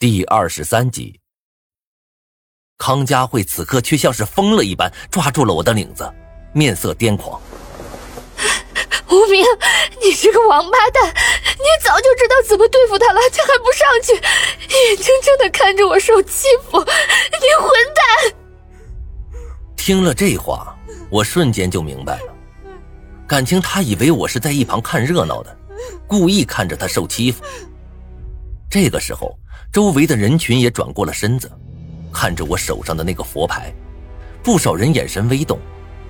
第二十三集，康佳慧此刻却像是疯了一般，抓住了我的领子，面色癫狂。无名，你这个王八蛋！你早就知道怎么对付他了，却还不上去，眼睁睁的看着我受欺负，你混蛋！听了这话，我瞬间就明白了，感情他以为我是在一旁看热闹的，故意看着他受欺负。这个时候。周围的人群也转过了身子，看着我手上的那个佛牌，不少人眼神微动，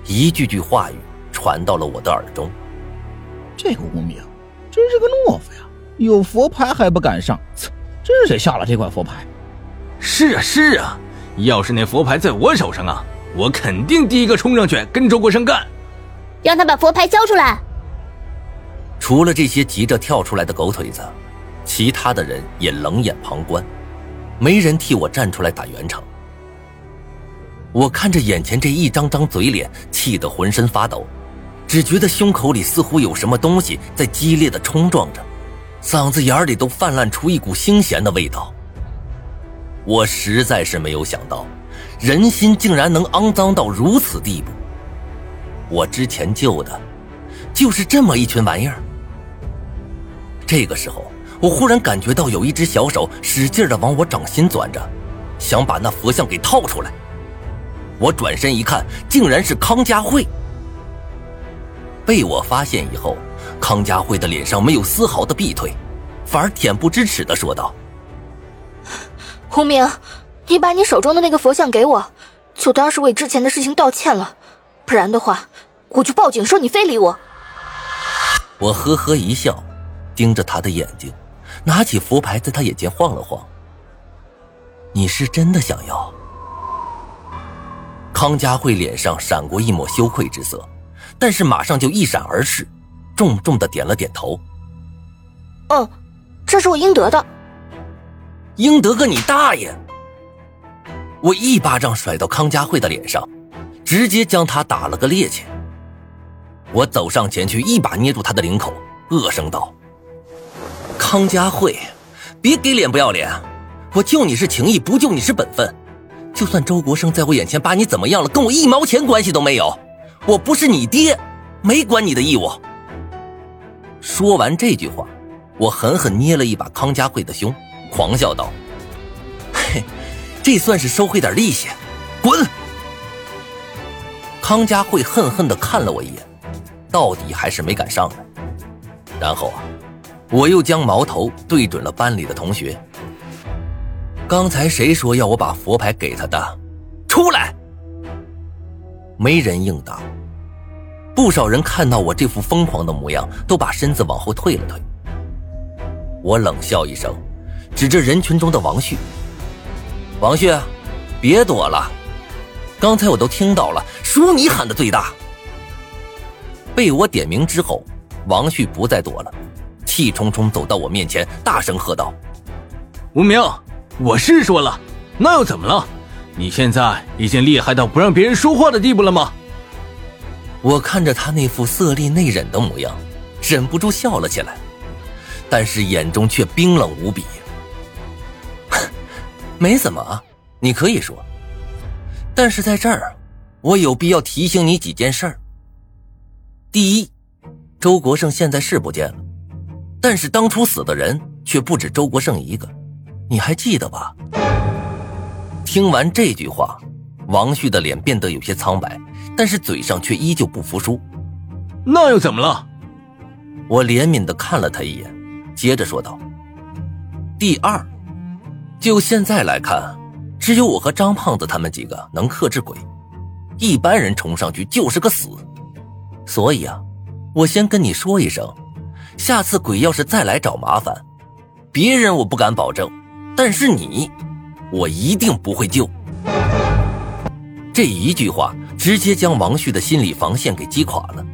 一句句话语传到了我的耳中。这个无名真是个懦夫呀！有佛牌还不敢上，真是谁下了这块佛牌？是啊是啊，要是那佛牌在我手上啊，我肯定第一个冲上去跟周国生干。让他把佛牌交出来。除了这些急着跳出来的狗腿子。其他的人也冷眼旁观，没人替我站出来打圆场。我看着眼前这一张张嘴脸，气得浑身发抖，只觉得胸口里似乎有什么东西在激烈的冲撞着，嗓子眼里都泛滥出一股腥咸的味道。我实在是没有想到，人心竟然能肮脏到如此地步。我之前救的，就是这么一群玩意儿。这个时候。我忽然感觉到有一只小手使劲的往我掌心钻着，想把那佛像给套出来。我转身一看，竟然是康佳慧。被我发现以后，康佳慧的脸上没有丝毫的避退，反而恬不知耻的说道：“胡明，你把你手中的那个佛像给我，就当是为之前的事情道歉了。不然的话，我就报警说你非礼我。”我呵呵一笑，盯着他的眼睛。拿起佛牌，在他眼前晃了晃。你是真的想要？康佳慧脸上闪过一抹羞愧之色，但是马上就一闪而逝，重重的点了点头。嗯，这是我应得的。应得个你大爷！我一巴掌甩到康佳慧的脸上，直接将她打了个趔趄。我走上前去，一把捏住她的领口，恶声道。康佳慧，别给脸不要脸！我救你是情义，不救你是本分。就算周国生在我眼前把你怎么样了，跟我一毛钱关系都没有。我不是你爹，没管你的义务。说完这句话，我狠狠捏了一把康佳慧的胸，狂笑道：“嘿，这算是收回点利息，滚！”康佳慧恨恨的看了我一眼，到底还是没敢上来。然后啊。我又将矛头对准了班里的同学。刚才谁说要我把佛牌给他的？出来！没人应答。不少人看到我这副疯狂的模样，都把身子往后退了退。我冷笑一声，指着人群中的王旭：“王旭，别躲了！刚才我都听到了，属你喊的最大。”被我点名之后，王旭不再躲了。气冲冲走到我面前，大声喝道：“无名，我是说了，那又怎么了？你现在已经厉害到不让别人说话的地步了吗？”我看着他那副色厉内荏的模样，忍不住笑了起来，但是眼中却冰冷无比。没怎么，你可以说。但是在这儿，我有必要提醒你几件事儿。第一，周国胜现在是不见了。但是当初死的人却不止周国胜一个，你还记得吧？听完这句话，王旭的脸变得有些苍白，但是嘴上却依旧不服输。那又怎么了？我怜悯的看了他一眼，接着说道：“第二，就现在来看，只有我和张胖子他们几个能克制鬼，一般人冲上去就是个死。所以啊，我先跟你说一声。”下次鬼要是再来找麻烦，别人我不敢保证，但是你，我一定不会救。这一句话直接将王旭的心理防线给击垮了，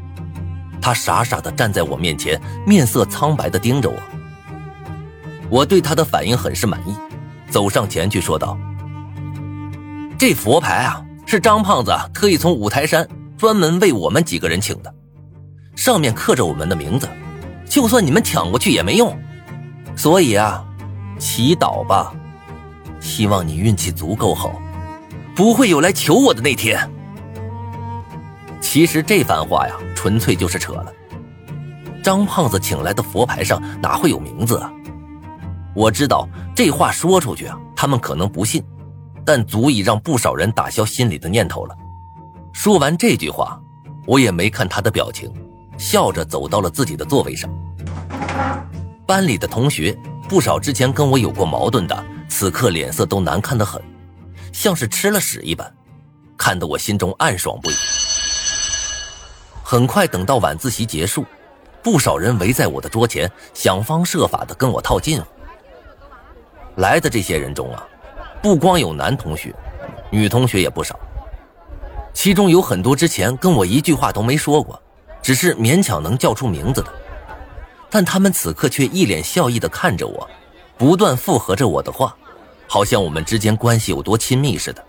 他傻傻的站在我面前，面色苍白的盯着我。我对他的反应很是满意，走上前去说道：“这佛牌啊，是张胖子特意从五台山专门为我们几个人请的，上面刻着我们的名字。”就算你们抢过去也没用，所以啊，祈祷吧，希望你运气足够好，不会有来求我的那天。其实这番话呀，纯粹就是扯了。张胖子请来的佛牌上哪会有名字啊？我知道这话说出去啊，他们可能不信，但足以让不少人打消心里的念头了。说完这句话，我也没看他的表情，笑着走到了自己的座位上。班里的同学不少，之前跟我有过矛盾的，此刻脸色都难看的很，像是吃了屎一般，看得我心中暗爽不已。很快，等到晚自习结束，不少人围在我的桌前，想方设法的跟我套近乎。来的这些人中啊，不光有男同学，女同学也不少。其中有很多之前跟我一句话都没说过，只是勉强能叫出名字的，但他们此刻却一脸笑意的看着我，不断附和着我的话，好像我们之间关系有多亲密似的。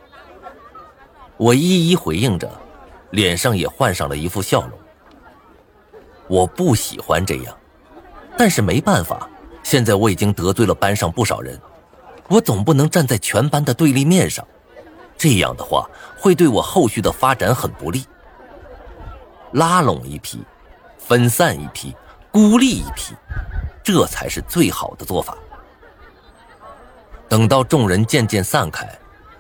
我一一回应着，脸上也换上了一副笑容。我不喜欢这样，但是没办法，现在我已经得罪了班上不少人。我总不能站在全班的对立面上，这样的话会对我后续的发展很不利。拉拢一批，分散一批，孤立一批，这才是最好的做法。等到众人渐渐散开，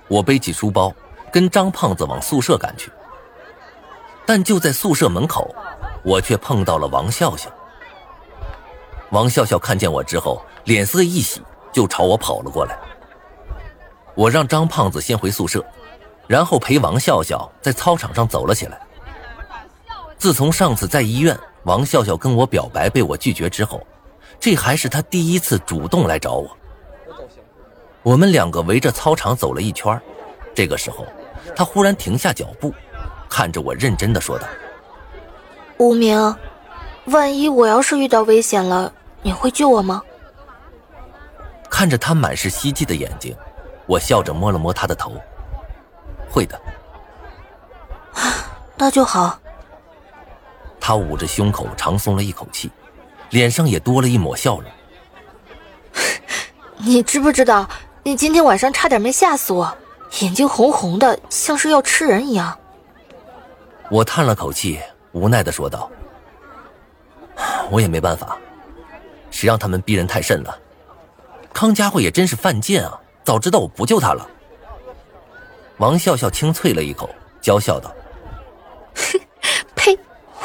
我背起书包，跟张胖子往宿舍赶去。但就在宿舍门口，我却碰到了王笑笑。王笑笑看见我之后，脸色一喜。就朝我跑了过来。我让张胖子先回宿舍，然后陪王笑笑在操场上走了起来。自从上次在医院王笑笑跟我表白被我拒绝之后，这还是他第一次主动来找我。我们两个围着操场走了一圈，这个时候，他忽然停下脚步，看着我认真的说道：“无名，万一我要是遇到危险了，你会救我吗？”看着他满是希冀的眼睛，我笑着摸了摸他的头。会的，那就好。他捂着胸口，长松了一口气，脸上也多了一抹笑容。你知不知道，你今天晚上差点没吓死我，眼睛红红的，像是要吃人一样。我叹了口气，无奈的说道：“我也没办法，谁让他们逼人太甚了。”康家慧也真是犯贱啊！早知道我不救他了。王笑笑清啐了一口，娇笑道：“呸！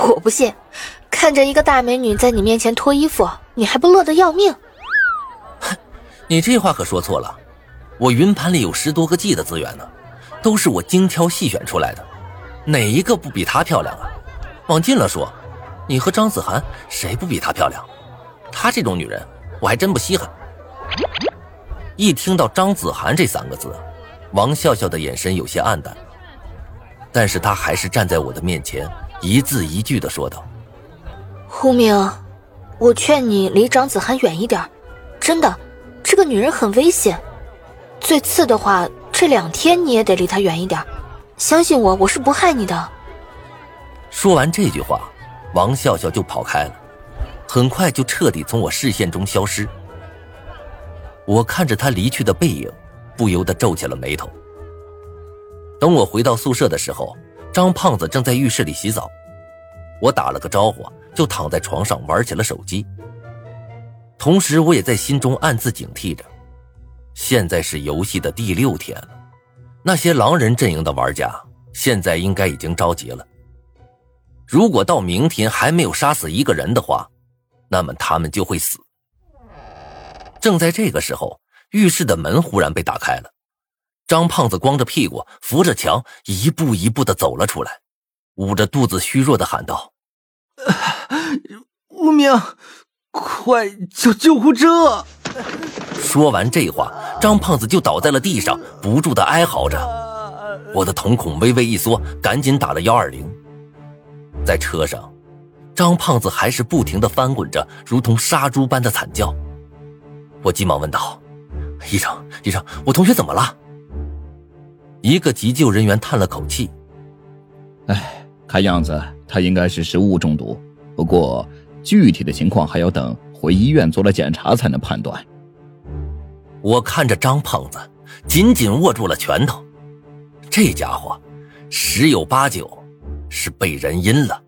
我不信，看着一个大美女在你面前脱衣服，你还不乐得要命？”哼你这话可说错了，我云盘里有十多个 G 的资源呢，都是我精挑细选出来的，哪一个不比她漂亮啊？往近了说，你和张子涵谁不比她漂亮？她这种女人，我还真不稀罕。一听到张子涵这三个字，王笑笑的眼神有些暗淡，但是他还是站在我的面前，一字一句的说道：“胡明，我劝你离张子涵远一点，真的，这个女人很危险。最次的话，这两天你也得离她远一点。相信我，我是不害你的。”说完这句话，王笑笑就跑开了，很快就彻底从我视线中消失。我看着他离去的背影，不由得皱起了眉头。等我回到宿舍的时候，张胖子正在浴室里洗澡，我打了个招呼，就躺在床上玩起了手机。同时，我也在心中暗自警惕着：现在是游戏的第六天了，那些狼人阵营的玩家现在应该已经着急了。如果到明天还没有杀死一个人的话，那么他们就会死。正在这个时候，浴室的门忽然被打开了，张胖子光着屁股扶着墙，一步一步的走了出来，捂着肚子虚弱的喊道：“无名，快叫救护车！”说完这话，张胖子就倒在了地上，不住的哀嚎着。我的瞳孔微微一缩，赶紧打了幺二零。在车上，张胖子还是不停的翻滚着，如同杀猪般的惨叫。我急忙问道：“医生，医生，我同学怎么了？”一个急救人员叹了口气：“哎，看样子他应该是食物中毒，不过具体的情况还要等回医院做了检查才能判断。”我看着张胖子，紧紧握住了拳头。这家伙十有八九是被人阴了。